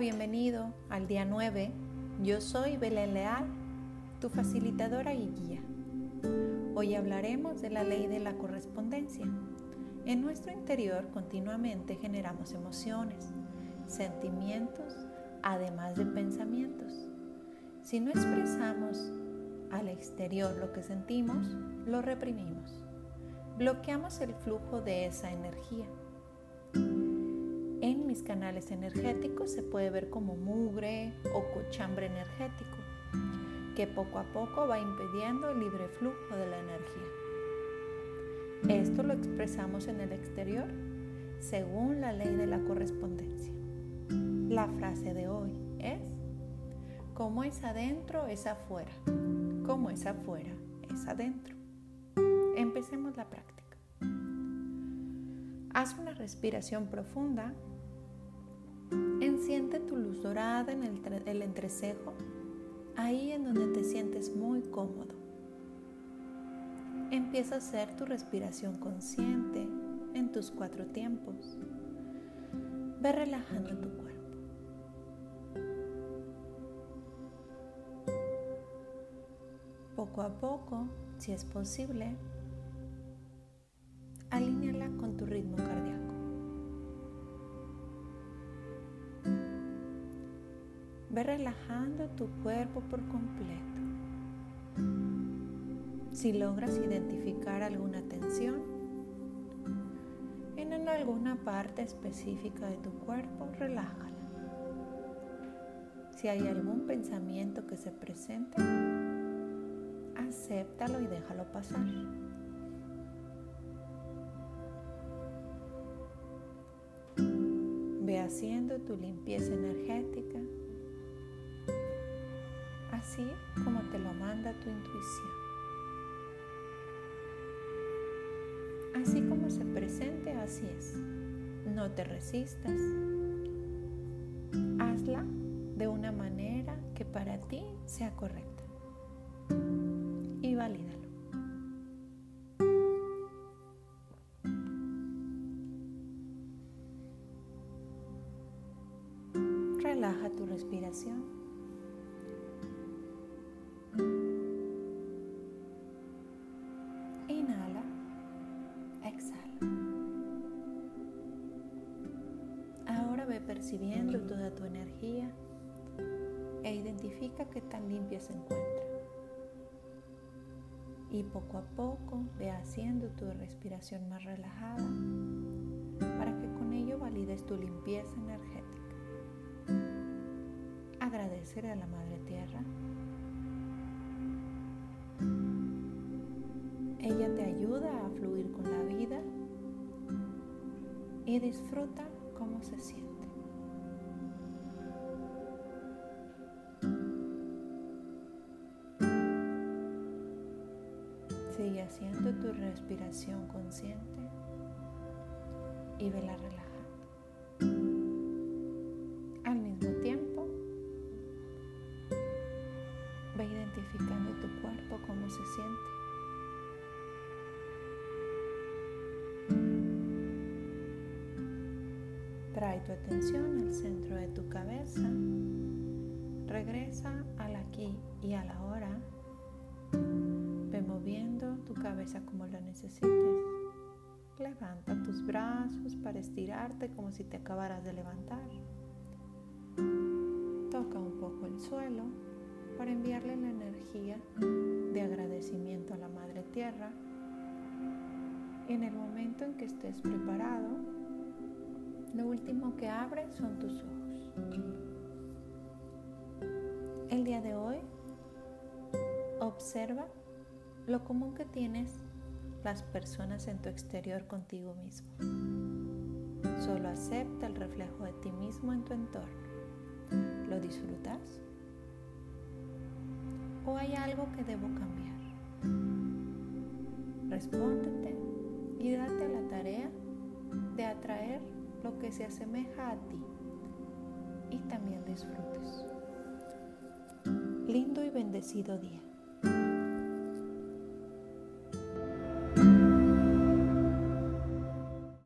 bienvenido al día 9. Yo soy Belén Leal, tu facilitadora y guía. Hoy hablaremos de la ley de la correspondencia. En nuestro interior continuamente generamos emociones, sentimientos, además de pensamientos. Si no expresamos al exterior lo que sentimos, lo reprimimos. Bloqueamos el flujo de esa energía canales energéticos se puede ver como mugre o cochambre energético, que poco a poco va impidiendo el libre flujo de la energía. Esto lo expresamos en el exterior según la ley de la correspondencia. La frase de hoy es, como es adentro es afuera, como es afuera es adentro. Empecemos la práctica. Haz una respiración profunda Tu luz dorada en el, entrecejo, ahí en donde te sientes muy cómodo. Empieza a hacer tu respiración consciente en tus cuatro tiempos. Ve relajando tu cuerpo. Poco a poco, si es posible, alíñala con tu ritmo cardíaco. Ve relajando tu cuerpo por completo. Si logras identificar alguna tensión en alguna parte específica de tu cuerpo, relájala. Si hay algún pensamiento que se presente, acéptalo y déjalo pasar. Ve haciendo tu limpieza energética así como te lo manda tu intuición. Así como se presente, así es. No te resistas. Hazla de una manera que para ti sea correcta. Y valídalo. Relaja tu respiración. Percibiendo toda tu energía e identifica qué tan limpia se encuentra. Y poco a poco ve haciendo tu respiración más relajada para que con ello valides tu limpieza energética. Agradecer a la Madre Tierra. Ella te ayuda a fluir con la vida y disfruta cómo se siente. Sigue haciendo tu respiración consciente y vela relajando. Al mismo tiempo, ve identificando tu cuerpo, cómo se siente. Trae tu atención al centro de tu cabeza. Regresa al aquí y a la hora moviendo tu cabeza como lo necesites. Levanta tus brazos para estirarte como si te acabaras de levantar. Toca un poco el suelo para enviarle la energía de agradecimiento a la Madre Tierra. En el momento en que estés preparado, lo último que abres son tus ojos. El día de hoy, observa lo común que tienes las personas en tu exterior contigo mismo. Solo acepta el reflejo de ti mismo en tu entorno. ¿Lo disfrutas? ¿O hay algo que debo cambiar? Respóndete y date a la tarea de atraer lo que se asemeja a ti y también disfrutes. Lindo y bendecido día.